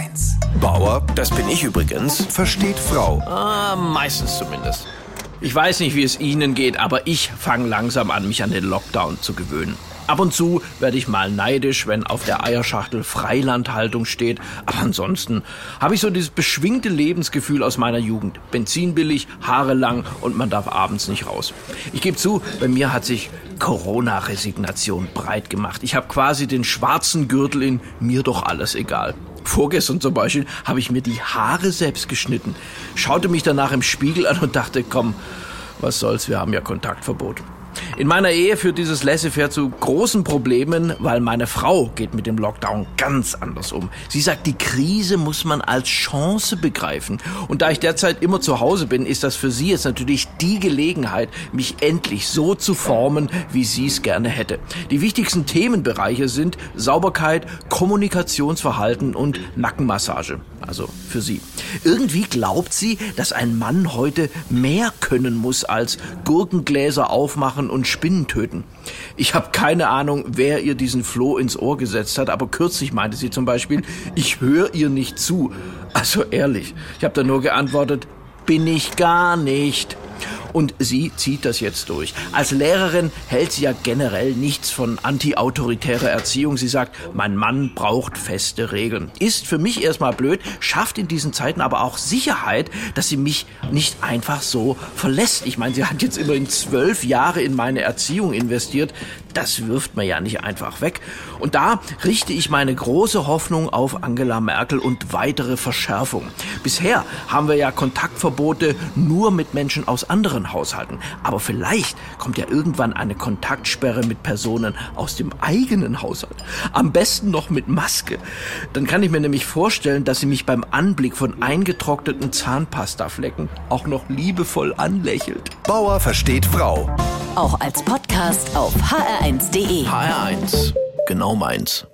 HR1. Bauer, das bin ich übrigens, Versteht Frau. Ah, meistens zumindest. Ich weiß nicht, wie es Ihnen geht, aber ich fange langsam an, mich an den Lockdown zu gewöhnen. Ab und zu werde ich mal neidisch, wenn auf der Eierschachtel Freilandhaltung steht. Aber ansonsten habe ich so dieses beschwingte Lebensgefühl aus meiner Jugend. Benzin billig, Haare lang und man darf abends nicht raus. Ich gebe zu, bei mir hat sich Corona-Resignation breit gemacht. Ich habe quasi den schwarzen Gürtel in mir doch alles egal. Vorgestern zum Beispiel habe ich mir die Haare selbst geschnitten, schaute mich danach im Spiegel an und dachte, komm, was soll's, wir haben ja Kontaktverbot. In meiner Ehe führt dieses Laissez-faire zu großen Problemen, weil meine Frau geht mit dem Lockdown ganz anders um. Sie sagt, die Krise muss man als Chance begreifen. Und da ich derzeit immer zu Hause bin, ist das für sie jetzt natürlich die Gelegenheit, mich endlich so zu formen, wie sie es gerne hätte. Die wichtigsten Themenbereiche sind Sauberkeit, Kommunikationsverhalten und Nackenmassage. Also für sie. Irgendwie glaubt sie, dass ein Mann heute mehr können muss als Gurkengläser aufmachen und Spinnen töten. Ich habe keine Ahnung, wer ihr diesen Floh ins Ohr gesetzt hat, aber kürzlich meinte sie zum Beispiel, ich höre ihr nicht zu. Also ehrlich, ich habe da nur geantwortet, bin ich gar nicht. Und sie zieht das jetzt durch. Als Lehrerin hält sie ja generell nichts von anti-autoritärer Erziehung. Sie sagt, mein Mann braucht feste Regeln. Ist für mich erstmal blöd, schafft in diesen Zeiten aber auch Sicherheit, dass sie mich nicht einfach so verlässt. Ich meine, sie hat jetzt immerhin zwölf Jahre in meine Erziehung investiert. Das wirft man ja nicht einfach weg. Und da richte ich meine große Hoffnung auf Angela Merkel und weitere Verschärfungen. Bisher haben wir ja Kontaktverbote nur mit Menschen aus anderen Haushalten. Aber vielleicht kommt ja irgendwann eine Kontaktsperre mit Personen aus dem eigenen Haushalt. Am besten noch mit Maske. Dann kann ich mir nämlich vorstellen, dass sie mich beim Anblick von eingetrockneten Zahnpastaflecken auch noch liebevoll anlächelt. Bauer versteht Frau. Auch als Podcast auf hr1.de. HR1, genau meins.